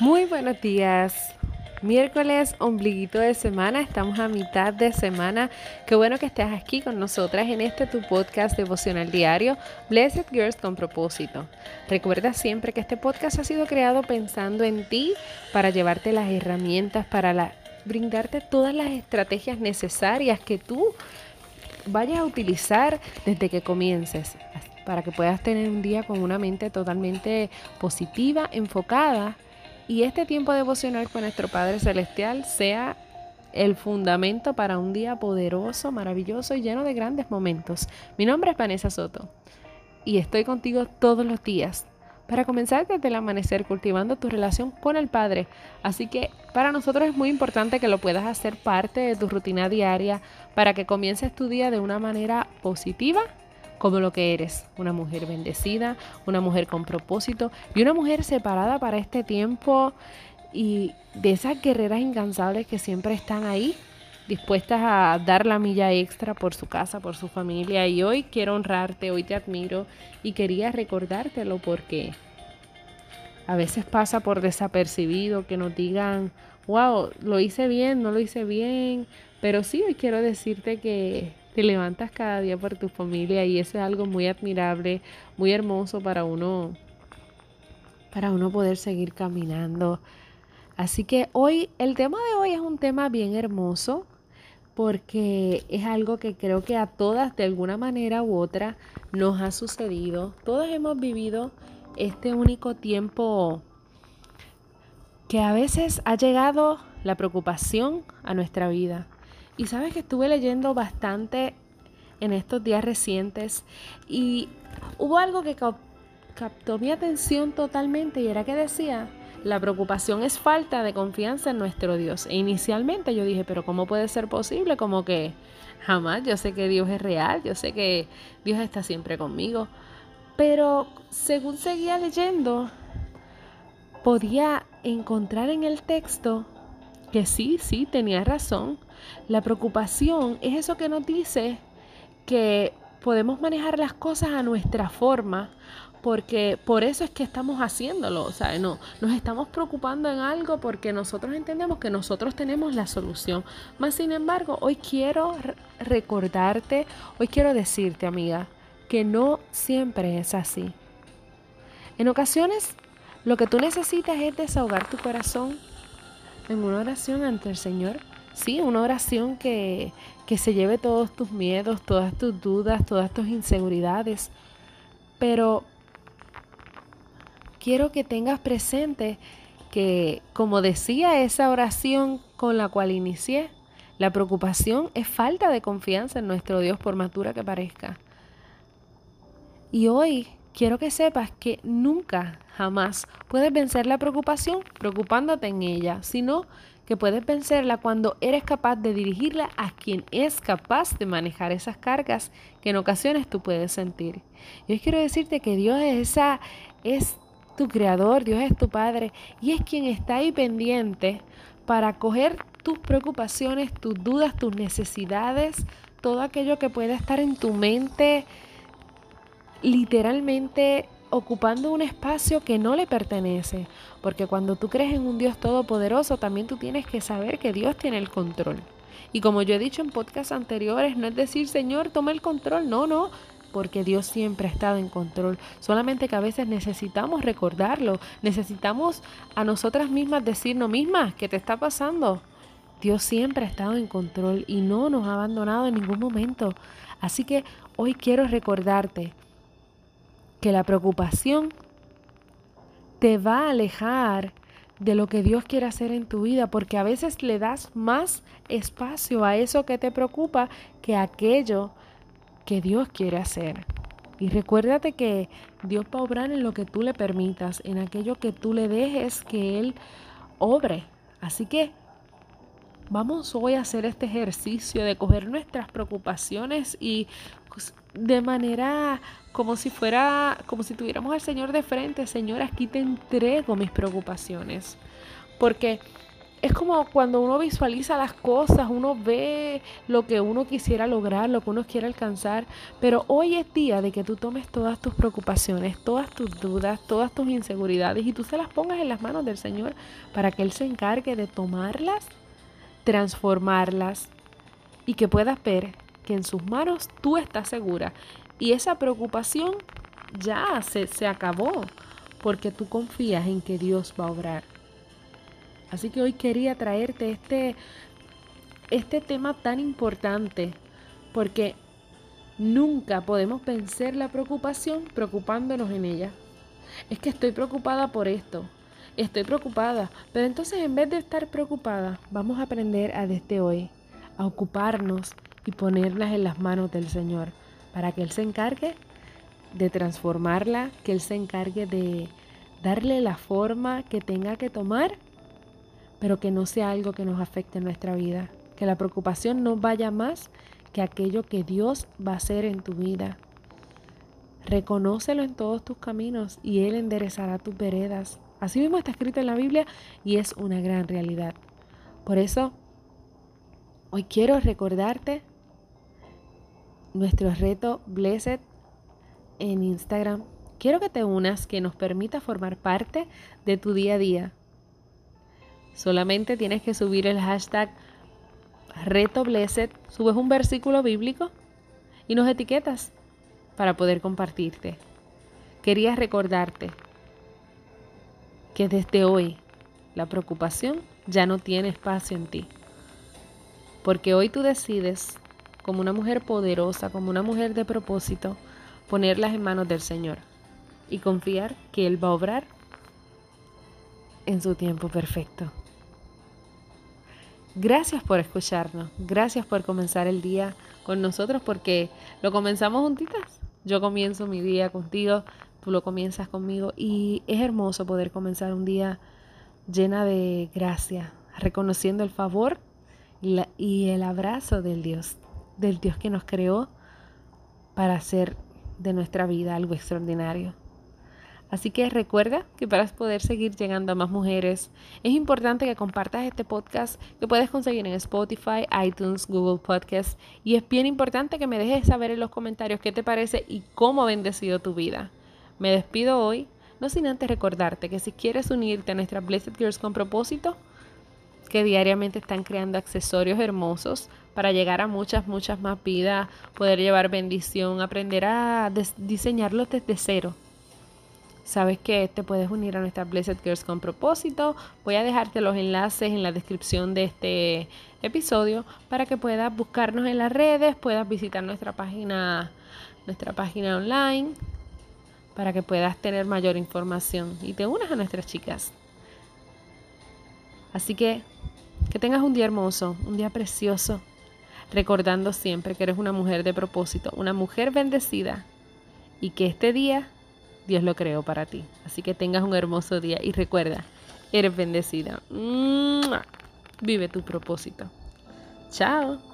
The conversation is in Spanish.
Muy buenos días. Miércoles, ombliguito de semana, estamos a mitad de semana. Qué bueno que estés aquí con nosotras en este tu podcast devocional diario, Blessed Girls con propósito. Recuerda siempre que este podcast ha sido creado pensando en ti para llevarte las herramientas, para brindarte todas las estrategias necesarias que tú vayas a utilizar desde que comiences para que puedas tener un día con una mente totalmente positiva, enfocada y este tiempo devocional con nuestro Padre Celestial sea el fundamento para un día poderoso, maravilloso y lleno de grandes momentos. Mi nombre es Vanessa Soto y estoy contigo todos los días para comenzar desde el amanecer cultivando tu relación con el Padre. Así que para nosotros es muy importante que lo puedas hacer parte de tu rutina diaria para que comiences tu día de una manera positiva como lo que eres, una mujer bendecida, una mujer con propósito y una mujer separada para este tiempo y de esas guerreras incansables que siempre están ahí, dispuestas a dar la milla extra por su casa, por su familia. Y hoy quiero honrarte, hoy te admiro y quería recordártelo porque a veces pasa por desapercibido que nos digan, wow, lo hice bien, no lo hice bien, pero sí, hoy quiero decirte que te levantas cada día por tu familia y eso es algo muy admirable, muy hermoso para uno para uno poder seguir caminando. Así que hoy el tema de hoy es un tema bien hermoso porque es algo que creo que a todas de alguna manera u otra nos ha sucedido. Todas hemos vivido este único tiempo que a veces ha llegado la preocupación a nuestra vida. Y sabes que estuve leyendo bastante en estos días recientes y hubo algo que captó mi atención totalmente y era que decía, la preocupación es falta de confianza en nuestro Dios. E inicialmente yo dije, pero ¿cómo puede ser posible? Como que jamás, yo sé que Dios es real, yo sé que Dios está siempre conmigo. Pero según seguía leyendo, podía encontrar en el texto que sí, sí, tenía razón. La preocupación es eso que nos dice que podemos manejar las cosas a nuestra forma, porque por eso es que estamos haciéndolo, o sea, no, nos estamos preocupando en algo porque nosotros entendemos que nosotros tenemos la solución. Más sin embargo, hoy quiero recordarte, hoy quiero decirte, amiga, que no siempre es así. En ocasiones, lo que tú necesitas es desahogar tu corazón en una oración ante el Señor. Sí, una oración que, que se lleve todos tus miedos, todas tus dudas, todas tus inseguridades. Pero quiero que tengas presente que, como decía esa oración con la cual inicié, la preocupación es falta de confianza en nuestro Dios por más dura que parezca. Y hoy quiero que sepas que nunca, jamás puedes vencer la preocupación preocupándote en ella, sino que puedes vencerla cuando eres capaz de dirigirla a quien es capaz de manejar esas cargas que en ocasiones tú puedes sentir. Y hoy quiero decirte que Dios es esa es tu creador, Dios es tu padre y es quien está ahí pendiente para coger tus preocupaciones, tus dudas, tus necesidades, todo aquello que pueda estar en tu mente literalmente ocupando un espacio que no le pertenece. Porque cuando tú crees en un Dios todopoderoso, también tú tienes que saber que Dios tiene el control. Y como yo he dicho en podcasts anteriores, no es decir, Señor, toma el control. No, no, porque Dios siempre ha estado en control. Solamente que a veces necesitamos recordarlo. Necesitamos a nosotras mismas decirnos mismas, ¿qué te está pasando? Dios siempre ha estado en control y no nos ha abandonado en ningún momento. Así que hoy quiero recordarte que la preocupación te va a alejar de lo que Dios quiere hacer en tu vida, porque a veces le das más espacio a eso que te preocupa que a aquello que Dios quiere hacer. Y recuérdate que Dios va a obrar en lo que tú le permitas, en aquello que tú le dejes que Él obre. Así que vamos hoy a hacer este ejercicio de coger nuestras preocupaciones y de manera como si fuera, como si tuviéramos al Señor de frente, Señor, aquí te entrego mis preocupaciones. Porque es como cuando uno visualiza las cosas, uno ve lo que uno quisiera lograr, lo que uno quiere alcanzar, pero hoy es día de que tú tomes todas tus preocupaciones, todas tus dudas, todas tus inseguridades y tú se las pongas en las manos del Señor para que Él se encargue de tomarlas, transformarlas y que puedas ver que en sus manos tú estás segura y esa preocupación ya se, se acabó porque tú confías en que Dios va a obrar. Así que hoy quería traerte este, este tema tan importante, porque nunca podemos vencer la preocupación preocupándonos en ella. Es que estoy preocupada por esto, estoy preocupada, pero entonces en vez de estar preocupada, vamos a aprender a desde hoy a ocuparnos y ponerlas en las manos del Señor, para que Él se encargue de transformarla, que Él se encargue de darle la forma que tenga que tomar pero que no sea algo que nos afecte en nuestra vida. Que la preocupación no vaya más que aquello que Dios va a hacer en tu vida. Reconócelo en todos tus caminos y Él enderezará tus veredas. Así mismo está escrito en la Biblia y es una gran realidad. Por eso, hoy quiero recordarte nuestro reto Blessed en Instagram. Quiero que te unas, que nos permita formar parte de tu día a día Solamente tienes que subir el hashtag reto blessed, subes un versículo bíblico y nos etiquetas para poder compartirte. Quería recordarte que desde hoy la preocupación ya no tiene espacio en ti. Porque hoy tú decides, como una mujer poderosa, como una mujer de propósito, ponerlas en manos del Señor y confiar que Él va a obrar en su tiempo perfecto. Gracias por escucharnos, gracias por comenzar el día con nosotros porque lo comenzamos juntitas. Yo comienzo mi día contigo, tú lo comienzas conmigo y es hermoso poder comenzar un día llena de gracia, reconociendo el favor y el abrazo del Dios, del Dios que nos creó para hacer de nuestra vida algo extraordinario. Así que recuerda que para poder seguir llegando a más mujeres, es importante que compartas este podcast que puedes conseguir en Spotify, iTunes, Google Podcasts. Y es bien importante que me dejes saber en los comentarios qué te parece y cómo ha bendecido tu vida. Me despido hoy, no sin antes recordarte que si quieres unirte a nuestras Blessed Girls con propósito, que diariamente están creando accesorios hermosos para llegar a muchas, muchas más vidas, poder llevar bendición, aprender a diseñarlos desde cero sabes que te puedes unir a nuestra Blessed Girls con propósito. Voy a dejarte los enlaces en la descripción de este episodio para que puedas buscarnos en las redes, puedas visitar nuestra página, nuestra página online para que puedas tener mayor información y te unas a nuestras chicas. Así que que tengas un día hermoso, un día precioso, recordando siempre que eres una mujer de propósito, una mujer bendecida y que este día Dios lo creó para ti. Así que tengas un hermoso día y recuerda, eres bendecida. Vive tu propósito. Chao.